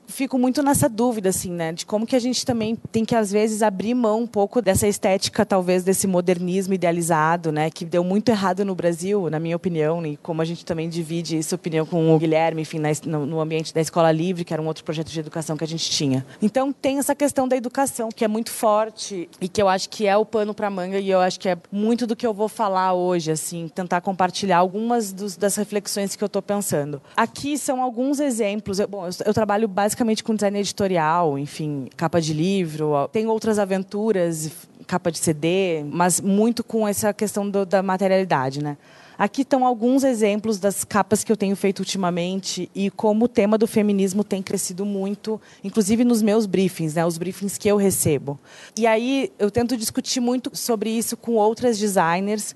fico muito nessa dúvida, assim, né? De como que a gente também tem que às vezes abrir mão um pouco dessa estética, talvez desse modernismo idealizado né, que deu muito errado no Brasil, na minha opinião, e como a gente também divide essa opinião com o Guilherme, enfim, no ambiente da escola livre, que era um outro projeto de educação que a gente tinha. Então tem essa questão da educação que é muito forte e que eu acho que é o pano para manga e eu acho que é muito do que eu vou falar hoje, assim, tentar compartilhar algumas dos, das reflexões que eu estou pensando. Aqui são alguns exemplos. Eu, bom, eu, eu trabalho basicamente com design editorial, enfim, capa de livro. Tem outras aventuras capa de CD, mas muito com essa questão do, da materialidade, né? Aqui estão alguns exemplos das capas que eu tenho feito ultimamente e como o tema do feminismo tem crescido muito, inclusive nos meus briefings, né, os briefings que eu recebo. E aí eu tento discutir muito sobre isso com outras designers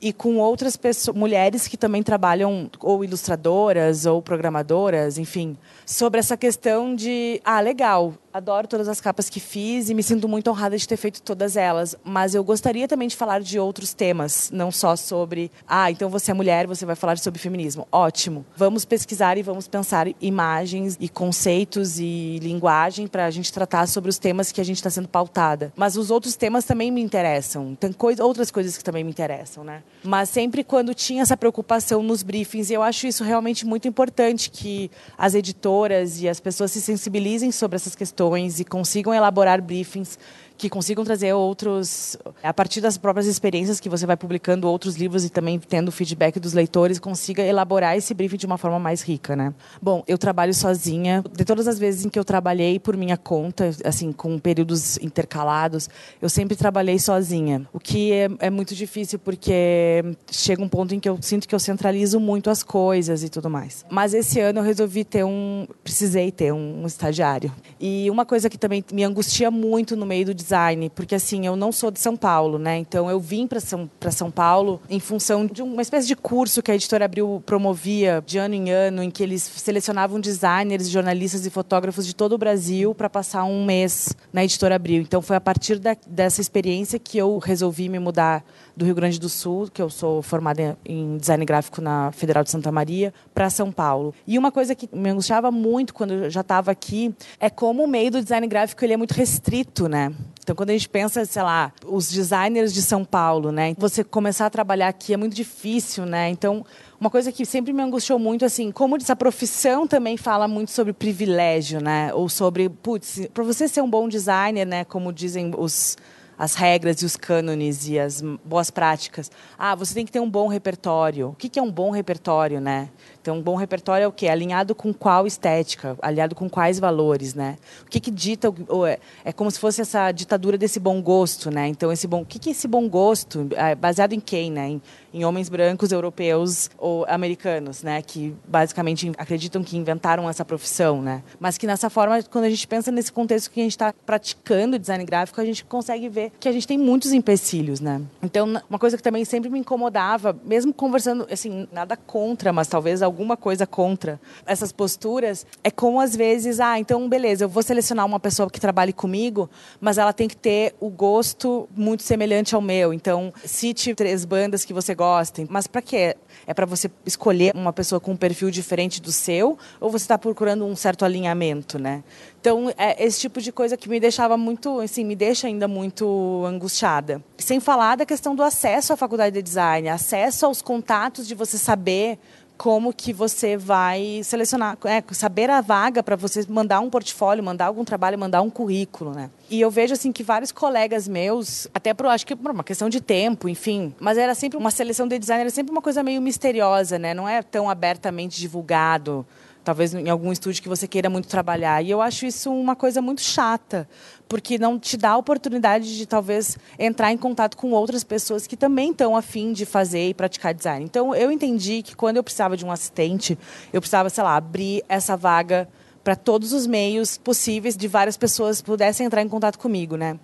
e com outras pessoas, mulheres que também trabalham ou ilustradoras ou programadoras, enfim, sobre essa questão de, ah, legal, adoro todas as capas que fiz e me sinto muito honrada de ter feito todas elas, mas eu gostaria também de falar de outros temas, não só sobre, ah, então você é mulher, você vai falar sobre feminismo. Ótimo. Vamos pesquisar e vamos pensar imagens e conceitos e linguagem para a gente tratar sobre os temas que a gente está sendo pautada. Mas os outros temas também me interessam. Tem coisa, outras coisas que também me interessam, né? Mas sempre quando tinha essa preocupação nos briefings, eu acho isso realmente muito importante que as editoras e as pessoas se sensibilizem sobre essas questões e consigam elaborar briefings que consigam trazer outros, a partir das próprias experiências que você vai publicando outros livros e também tendo feedback dos leitores, consiga elaborar esse briefing de uma forma mais rica, né? Bom, eu trabalho sozinha. De todas as vezes em que eu trabalhei por minha conta, assim, com períodos intercalados, eu sempre trabalhei sozinha. O que é, é muito difícil porque chega um ponto em que eu sinto que eu centralizo muito as coisas e tudo mais. Mas esse ano eu resolvi ter um, precisei ter um, um estagiário. E uma coisa que também me angustia muito no meio do design, porque assim, eu não sou de São Paulo, né? Então eu vim para São, São Paulo em função de uma espécie de curso que a editora Abril promovia de ano em ano, em que eles selecionavam designers, jornalistas e fotógrafos de todo o Brasil para passar um mês na editora Abril. Então foi a partir da, dessa experiência que eu resolvi me mudar do Rio Grande do Sul, que eu sou formada em design gráfico na Federal de Santa Maria, para São Paulo. E uma coisa que me angustiava muito quando eu já estava aqui é como o meio do design gráfico ele é muito restrito, né? Então, quando a gente pensa, sei lá, os designers de São Paulo, né? Você começar a trabalhar aqui é muito difícil, né? Então, uma coisa que sempre me angustiou muito, assim, como essa profissão também fala muito sobre privilégio, né? Ou sobre, putz, para você ser um bom designer, né? Como dizem os as regras e os cânones e as boas práticas. Ah, você tem que ter um bom repertório. O que é um bom repertório, né? Então, um bom repertório é o quê? Alinhado com qual estética? Alinhado com quais valores, né? O que, que dita... É, é como se fosse essa ditadura desse bom gosto, né? Então, esse bom... O que, que é esse bom gosto? É baseado em quem, né? Em, em homens brancos, europeus ou americanos, né? Que basicamente acreditam que inventaram essa profissão, né? Mas que nessa forma, quando a gente pensa nesse contexto que a gente está praticando design gráfico, a gente consegue ver que a gente tem muitos empecilhos, né? Então, uma coisa que também sempre me incomodava, mesmo conversando, assim, nada contra, mas talvez alguma coisa contra essas posturas, é como às vezes, ah, então beleza, eu vou selecionar uma pessoa que trabalhe comigo, mas ela tem que ter o gosto muito semelhante ao meu. Então, cite três bandas que você gostem. Mas para quê? É para você escolher uma pessoa com um perfil diferente do seu ou você está procurando um certo alinhamento, né? Então, é esse tipo de coisa que me deixava muito, assim, me deixa ainda muito angustiada. Sem falar da questão do acesso à faculdade de design, acesso aos contatos de você saber como que você vai selecionar, é, saber a vaga para você mandar um portfólio, mandar algum trabalho, mandar um currículo, né? E eu vejo assim que vários colegas meus, até por acho que por uma questão de tempo, enfim, mas era sempre uma seleção de design, era sempre uma coisa meio misteriosa, né? Não é tão abertamente divulgado talvez em algum estúdio que você queira muito trabalhar. E eu acho isso uma coisa muito chata, porque não te dá a oportunidade de talvez entrar em contato com outras pessoas que também estão afim de fazer e praticar design. Então eu entendi que quando eu precisava de um assistente, eu precisava, sei lá, abrir essa vaga para todos os meios possíveis de várias pessoas pudessem entrar em contato comigo, né?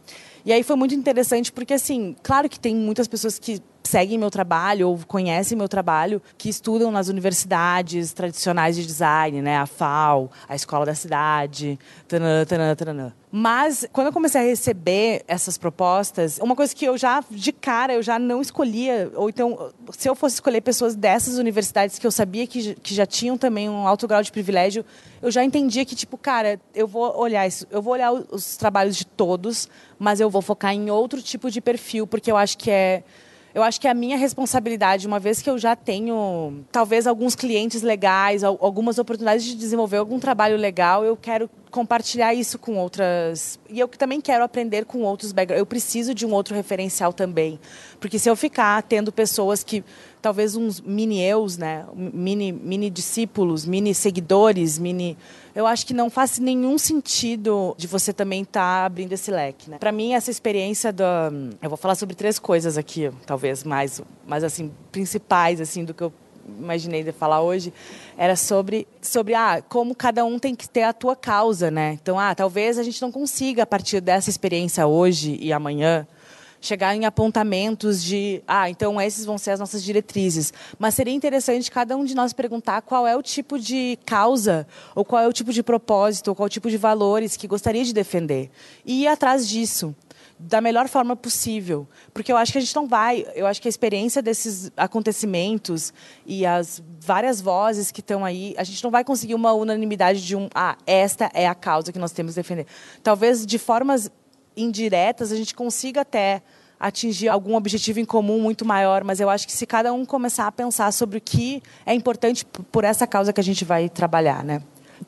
E aí foi muito interessante porque assim, claro que tem muitas pessoas que seguem meu trabalho ou conhecem meu trabalho, que estudam nas universidades tradicionais de design, né? A FAO, a Escola da Cidade, tanã, tanã, tanã. Mas quando eu comecei a receber essas propostas, uma coisa que eu já de cara eu já não escolhia, ou então se eu fosse escolher pessoas dessas universidades que eu sabia que, que já tinham também um alto grau de privilégio, eu já entendia que tipo, cara, eu vou olhar isso, eu vou olhar os trabalhos de todos, mas eu vou focar em outro tipo de perfil, porque eu acho que é eu acho que é a minha responsabilidade, uma vez que eu já tenho talvez alguns clientes legais, algumas oportunidades de desenvolver algum trabalho legal, eu quero compartilhar isso com outras. E eu também quero aprender com outros backgrounds. Eu preciso de um outro referencial também. Porque se eu ficar tendo pessoas que, talvez uns mini eus, né? Mini, mini discípulos, mini seguidores, mini. Eu acho que não faz nenhum sentido de você também estar tá abrindo esse leque, né? Para mim, essa experiência da. Eu vou falar sobre três coisas aqui, talvez mais, mais assim, principais, assim, do que eu imaginei de falar hoje, era sobre, sobre ah, como cada um tem que ter a tua causa, né? Então, ah, talvez a gente não consiga, a partir dessa experiência hoje e amanhã, chegar em apontamentos de, ah, então esses vão ser as nossas diretrizes. Mas seria interessante cada um de nós perguntar qual é o tipo de causa, ou qual é o tipo de propósito, ou qual é o tipo de valores que gostaria de defender. E ir atrás disso da melhor forma possível. Porque eu acho que a gente não vai. Eu acho que a experiência desses acontecimentos e as várias vozes que estão aí, a gente não vai conseguir uma unanimidade de um. Ah, esta é a causa que nós temos que defender. Talvez de formas indiretas a gente consiga até atingir algum objetivo em comum muito maior, mas eu acho que se cada um começar a pensar sobre o que é importante por essa causa que a gente vai trabalhar, né?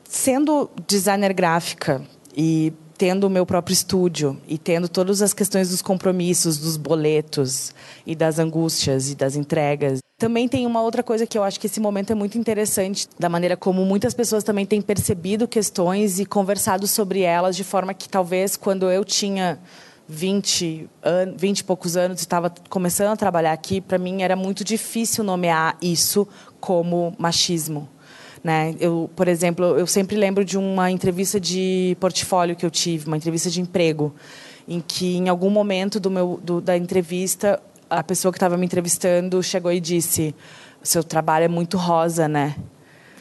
Sendo designer gráfica e tendo o meu próprio estúdio e tendo todas as questões dos compromissos, dos boletos e das angústias e das entregas. Também tem uma outra coisa que eu acho que esse momento é muito interessante, da maneira como muitas pessoas também têm percebido questões e conversado sobre elas, de forma que talvez quando eu tinha 20, an 20 e poucos anos e estava começando a trabalhar aqui, para mim era muito difícil nomear isso como machismo né? Eu, por exemplo, eu sempre lembro de uma entrevista de portfólio que eu tive, uma entrevista de emprego, em que em algum momento do meu, do, da entrevista a pessoa que estava me entrevistando chegou e disse: "Seu trabalho é muito rosa, né?"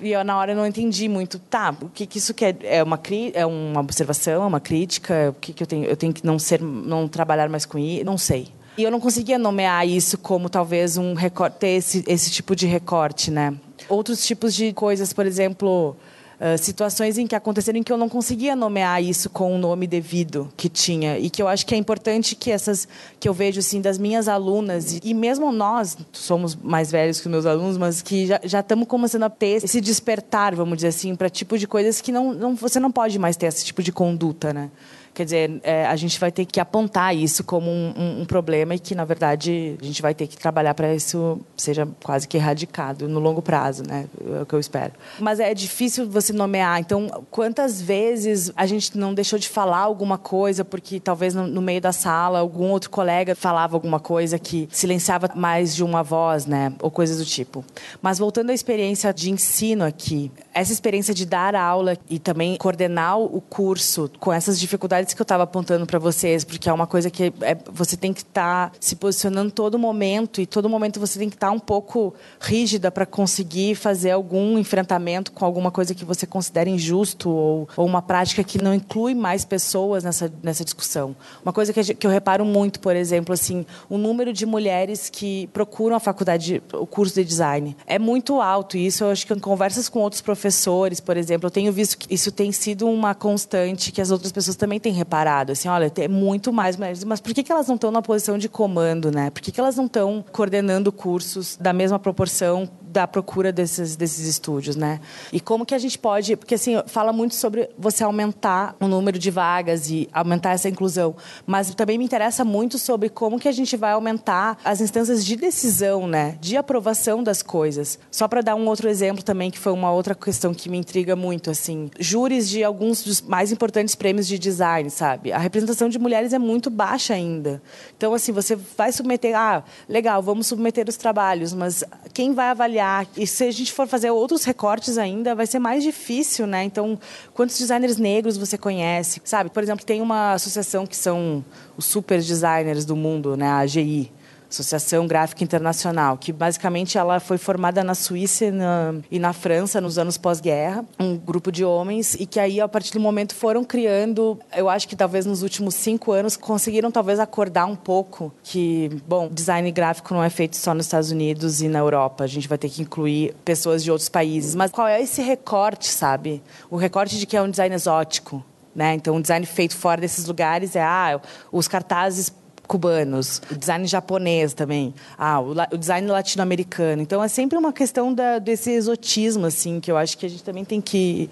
E eu na hora não entendi muito. Tá, o que, que isso quer? É uma cri é uma observação, é uma crítica? O que, que eu tenho? Eu tenho que não ser, não trabalhar mais com isso? Não sei. E eu não conseguia nomear isso como talvez um recorte, ter esse, esse tipo de recorte, né? Outros tipos de coisas, por exemplo, Uh, situações em que aconteceram em que eu não conseguia nomear isso com o nome devido que tinha. E que eu acho que é importante que essas que eu vejo assim das minhas alunas e, e mesmo nós somos mais velhos que os meus alunos mas que já, estamos começando a ter esse despertar vamos dizer assim para tipo de coisas que não, não você não pode mais ter esse tipo de conduta né Quer dizer, é, a gente vai ter que apontar isso como um, um, um, problema e que, na verdade, a gente vai ter que trabalhar para isso seja quase que erradicado no longo prazo, né? É o que eu espero. Mas é difícil você nomear. Então, quantas vezes a gente não deixou de falar alguma coisa porque talvez no, no meio da sala algum outro colega falava alguma coisa que silenciava mais de uma voz, né? Ou coisas do tipo. Mas voltando à experiência de ensino aqui, essa experiência de dar aula e também coordenar o curso com essas dificuldades dificuldades que eu estava apontando para vocês, porque é uma coisa que é, você tem que estar tá se posicionando todo momento e todo momento você tem que estar tá um pouco rígida para conseguir fazer algum enfrentamento com alguma coisa que você considera injusto ou, ou uma prática que não inclui mais pessoas nessa, nessa discussão. Uma coisa que, que eu reparo muito, por exemplo, assim, o número de mulheres que procuram a faculdade, o curso de design é muito alto e isso eu acho que em conversas com outros professores, por exemplo, eu tenho visto que isso tem sido uma constante que as outras pessoas também têm reparado. Assim, olha, tem muito mais mulheres, mas por que, que elas não estão na posição de comando, né? Por que, que elas não estão coordenando cursos da mesma proporção da procura desses, desses estúdios, né? E como que a gente pode, porque assim, fala muito sobre você aumentar o número de vagas e aumentar essa inclusão, mas também me interessa muito sobre como que a gente vai aumentar as instâncias de decisão, né? De aprovação das coisas. Só para dar um outro exemplo também, que foi uma outra questão que me intriga muito, assim, júris de alguns dos mais importantes prêmios de design, sabe? A representação de mulheres é muito baixa ainda. Então, assim, você vai submeter, ah, legal, vamos submeter os trabalhos, mas quem vai avaliar avaliar. E se a gente for fazer outros recortes ainda, vai ser mais difícil, né? Então, quantos designers negros você conhece? Sabe, por exemplo, tem uma associação que são os super designers do mundo, né? A AGI. Associação Gráfica Internacional, que basicamente ela foi formada na Suíça e na, e na França nos anos pós-guerra, um grupo de homens e que aí a partir do momento foram criando, eu acho que talvez nos últimos cinco anos conseguiram talvez acordar um pouco que, bom, design gráfico não é feito só nos Estados Unidos e na Europa, a gente vai ter que incluir pessoas de outros países, mas qual é esse recorte, sabe? O recorte de que é um design exótico, né? Então, um design feito fora desses lugares é ah, os cartazes cubanos, o design japonês também, ah, o, o design latino-americano. Então é sempre uma questão da, desse exotismo, assim, que eu acho que a gente também tem que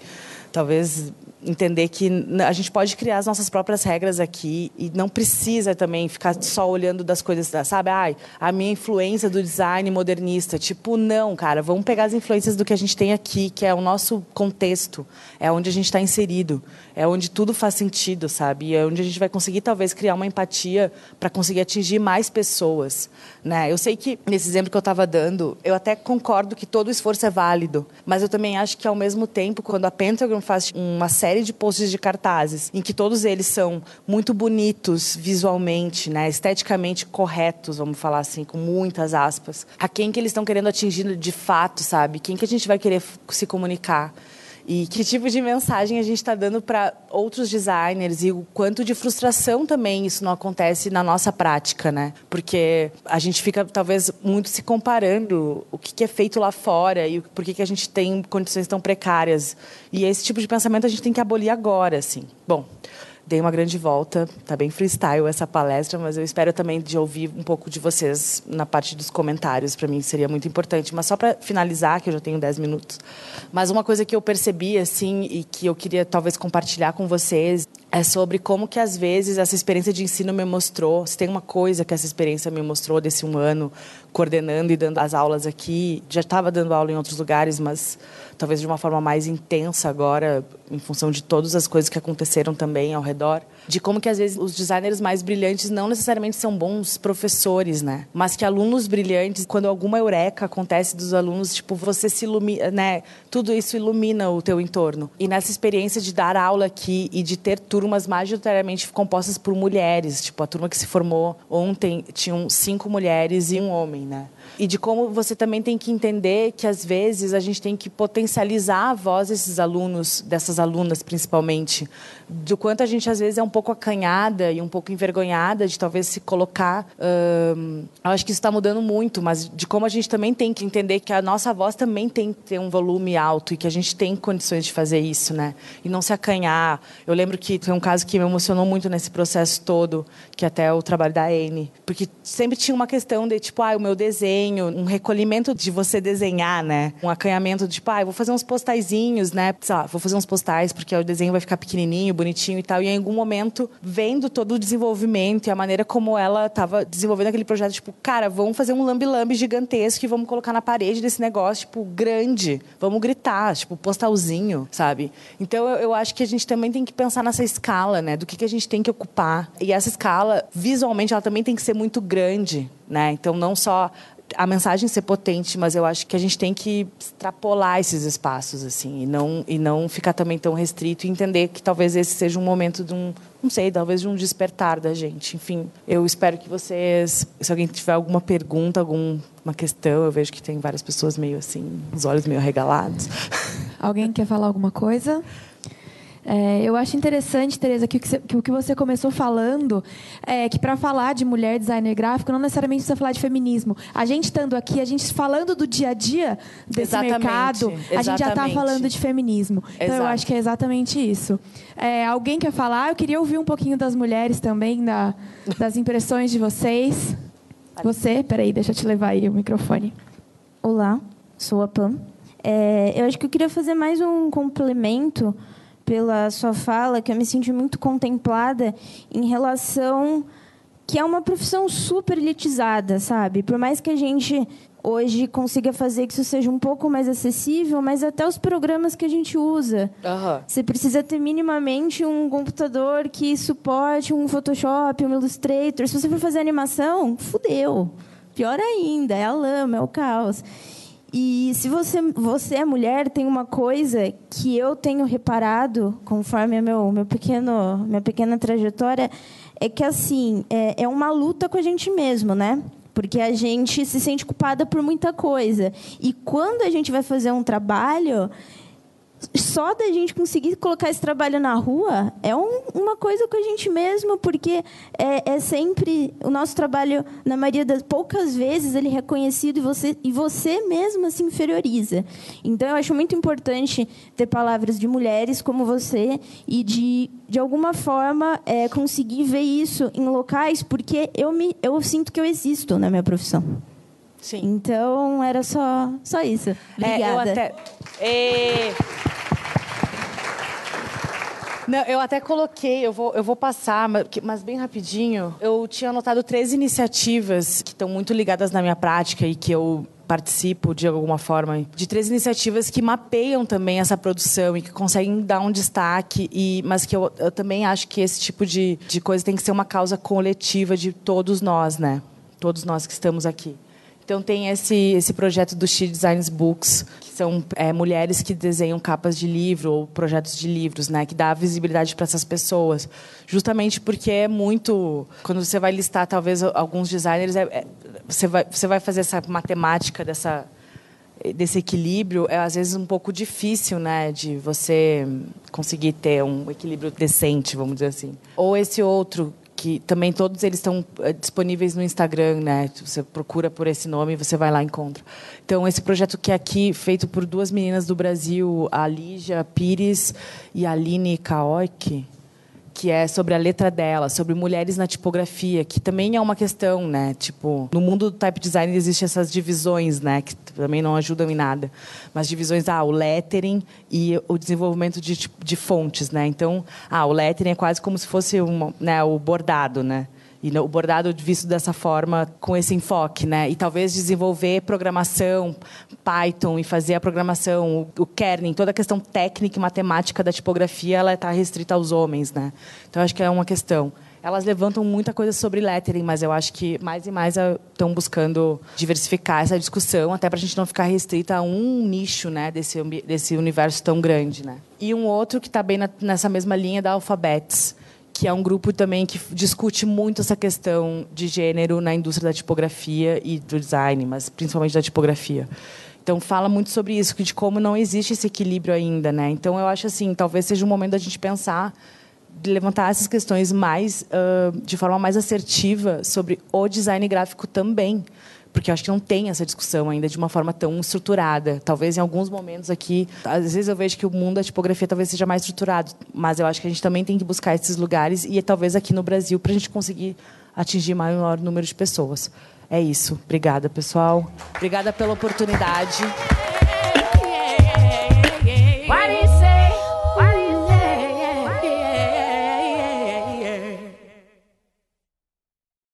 talvez entender que a gente pode criar as nossas próprias regras aqui e não precisa também ficar só olhando das coisas, sabe? Ai, a minha influência do design modernista. Tipo, não, cara, vamos pegar as influências do que a gente tem aqui, que é o nosso contexto, é onde a gente está inserido, é onde tudo faz sentido, sabe? E é onde a gente vai conseguir talvez criar uma empatia para conseguir atingir mais pessoas, né? Eu sei que nesse exemplo que eu estava dando, eu até concordo que todo esforço é válido, mas eu também acho que ao mesmo tempo, quando a Pentagon faz uma série série de posts de cartazes, em que todos eles são muito bonitos visualmente, né, esteticamente corretos, vamos falar assim, com muitas aspas. A quem que eles estão querendo atingir de fato, sabe? Quem que a gente vai querer se comunicar? E que tipo de mensagem a gente está dando para outros designers e o quanto de frustração também isso não acontece na nossa prática, né? Porque a gente fica talvez muito se comparando o que, é feito lá fora e por que, que a gente tem condições tão precárias. E esse tipo de pensamento a gente tem que abolir agora, assim. Bom, dei uma grande volta. Tá bem freestyle essa palestra, mas eu espero também de ouvir um pouco de vocês na parte dos comentários. Para mim seria muito importante. Mas só para finalizar, que eu já tenho 10 minutos. Mas uma coisa que eu percebi assim e que eu queria talvez compartilhar com vocês é sobre como que às vezes essa experiência de ensino me mostrou. Se tem uma coisa que essa experiência me mostrou desse um ano coordenando e dando as aulas aqui, já estava dando aula em outros lugares, mas talvez de uma forma mais intensa agora, em função de todas as coisas que aconteceram também ao redor, de como que às vezes os designers mais brilhantes não necessariamente são bons professores, né? Mas que alunos brilhantes, quando alguma eureka acontece dos alunos, tipo, você se ilumina, né? Tudo isso ilumina o teu entorno. E nessa experiência de dar aula aqui e de ter turmas majoritariamente compostas por mulheres, tipo, a turma que se formou ontem tinham cinco mulheres e um homem, né? E de como você também tem que entender que, às vezes, a gente tem que potencializar a voz desses alunos, dessas alunas principalmente, do quanto a gente, às vezes, é um pouco acanhada e um pouco envergonhada de talvez se colocar. Eu acho que isso está mudando muito, mas de como a gente também tem que entender que a nossa voz também tem que ter um volume alto e que a gente tem condições de fazer isso, né? E não se acanhar. Eu lembro que tem um caso que me emocionou muito nesse processo todo, que até é o trabalho da Anne, porque sempre tinha uma questão de tipo, ah, o meu desenho, um recolhimento de você desenhar, né? Um acanhamento de tipo, ah, vou fazer uns postaizinhos, né? Sei lá, vou fazer uns postais porque o desenho vai ficar pequenininho, bonitinho e tal. E em algum momento, vendo todo o desenvolvimento e a maneira como ela estava desenvolvendo aquele projeto, tipo, cara, vamos fazer um lambi-lambi gigantesco e vamos colocar na parede desse negócio, tipo, grande. Vamos gritar, tipo, postalzinho, sabe? Então eu, eu acho que a gente também tem que pensar nessa escala, né? Do que, que a gente tem que ocupar. E essa escala, visualmente, ela também tem que ser muito grande, né? Então não só a mensagem ser potente, mas eu acho que a gente tem que extrapolar esses espaços assim e não e não ficar também tão restrito e entender que talvez esse seja um momento de um não sei, talvez de um despertar da gente. Enfim, eu espero que vocês, se alguém tiver alguma pergunta, alguma questão, eu vejo que tem várias pessoas meio assim, os olhos meio regalados. Alguém quer falar alguma coisa? É, eu acho interessante, Tereza, que, que, o que você começou falando é que para falar de mulher designer gráfico, não necessariamente precisa falar de feminismo. A gente estando aqui, a gente falando do dia a dia desse exatamente, mercado, exatamente. a gente já está falando de feminismo. Exato. Então eu acho que é exatamente isso. É, alguém quer falar? Eu queria ouvir um pouquinho das mulheres também, da, das impressões de vocês. Você, peraí, deixa eu te levar aí o microfone. Olá, sou a Pam. É, eu acho que eu queria fazer mais um complemento pela sua fala, que eu me senti muito contemplada em relação que é uma profissão super elitizada, sabe? Por mais que a gente hoje consiga fazer que isso seja um pouco mais acessível, mas até os programas que a gente usa. Uhum. Você precisa ter minimamente um computador que suporte um Photoshop, um Illustrator. Se você for fazer animação, fudeu. Pior ainda, é a lama, é o caos. E se você, você é mulher, tem uma coisa que eu tenho reparado, conforme a meu, meu pequeno, minha pequena trajetória, é que assim é, é uma luta com a gente mesmo, né? Porque a gente se sente culpada por muita coisa. E quando a gente vai fazer um trabalho, só da gente conseguir colocar esse trabalho na rua é um, uma coisa com a gente mesmo, porque é, é, sempre o nosso trabalho, na maioria das poucas vezes, ele é reconhecido e você, e você mesma se inferioriza. Então, eu acho muito importante ter palavras de mulheres como você e de, de alguma forma, é, conseguir ver isso em locais, porque eu, me, eu sinto que eu existo na minha profissão. Sim. Então, era só, só isso. Obrigada. É, eu até... E... Não, eu até coloquei, eu vou, eu vou passar, mas, bem rapidinho. Eu tinha anotado três iniciativas que estão muito ligadas na minha prática e que eu participo de alguma forma. De três iniciativas que mapeiam também essa produção e que conseguem dar um destaque e mas que eu, eu também acho que esse tipo de, de coisa tem que ser uma causa coletiva de todos nós né? Todos nós que estamos aqui então tem esse, esse projeto do She Designs Books, que são é, mulheres que desenham capas de livro ou projetos de livros, né, que dá visibilidade para essas pessoas. Justamente porque é muito. Quando você vai listar, talvez, alguns designers, é, é, você, vai, você vai fazer essa matemática dessa desse equilíbrio é às vezes um pouco difícil, né, de você conseguir ter um equilíbrio decente, vamos dizer assim. Ou esse outro que também todos eles estão eh, disponíveis no Instagram, né? Você procura por esse nome e você vai lá e encontra. Então, esse projeto que é aqui, feito por duas meninas do Brasil, a Lígia Pires e a Aline Kaoki, que é sobre a letra dela, sobre mulheres na tipografia, que também é uma questão, né? Tipo, no mundo do type design existem essas divisões, né? Que também não ajudam em nada. Mas divisões, ah, o lettering e o desenvolvimento de, de fontes, né? Então, ah, o lettering é quase como se fosse uma, né, o bordado, né? E o bordado visto dessa forma, com esse enfoque, né? E talvez desenvolver programação, Python e fazer a programação, o, o kerning, toda a questão técnica e matemática da tipografia, ela está restrita aos homens, né? Então acho que é uma questão. Elas levantam muita coisa sobre lettering, mas eu acho que mais e mais estão buscando diversificar essa discussão, até para a gente não ficar restrita a um nicho, né, desse desse universo tão grande, né? E um outro que está bem na, nessa mesma linha da Alphabets que é um grupo também que discute muito essa questão de gênero na indústria da tipografia e do design, mas principalmente da tipografia. Então fala muito sobre isso, de como não existe esse equilíbrio ainda, né? Então eu acho assim, talvez seja um momento da gente pensar de levantar essas questões mais uh, de forma mais assertiva sobre o design gráfico também, porque eu acho que não tem essa discussão ainda de uma forma tão estruturada. Talvez em alguns momentos aqui, às vezes eu vejo que o mundo da tipografia talvez seja mais estruturado, mas eu acho que a gente também tem que buscar esses lugares e talvez aqui no Brasil para a gente conseguir atingir maior número de pessoas. É isso. Obrigada, pessoal. Obrigada pela oportunidade.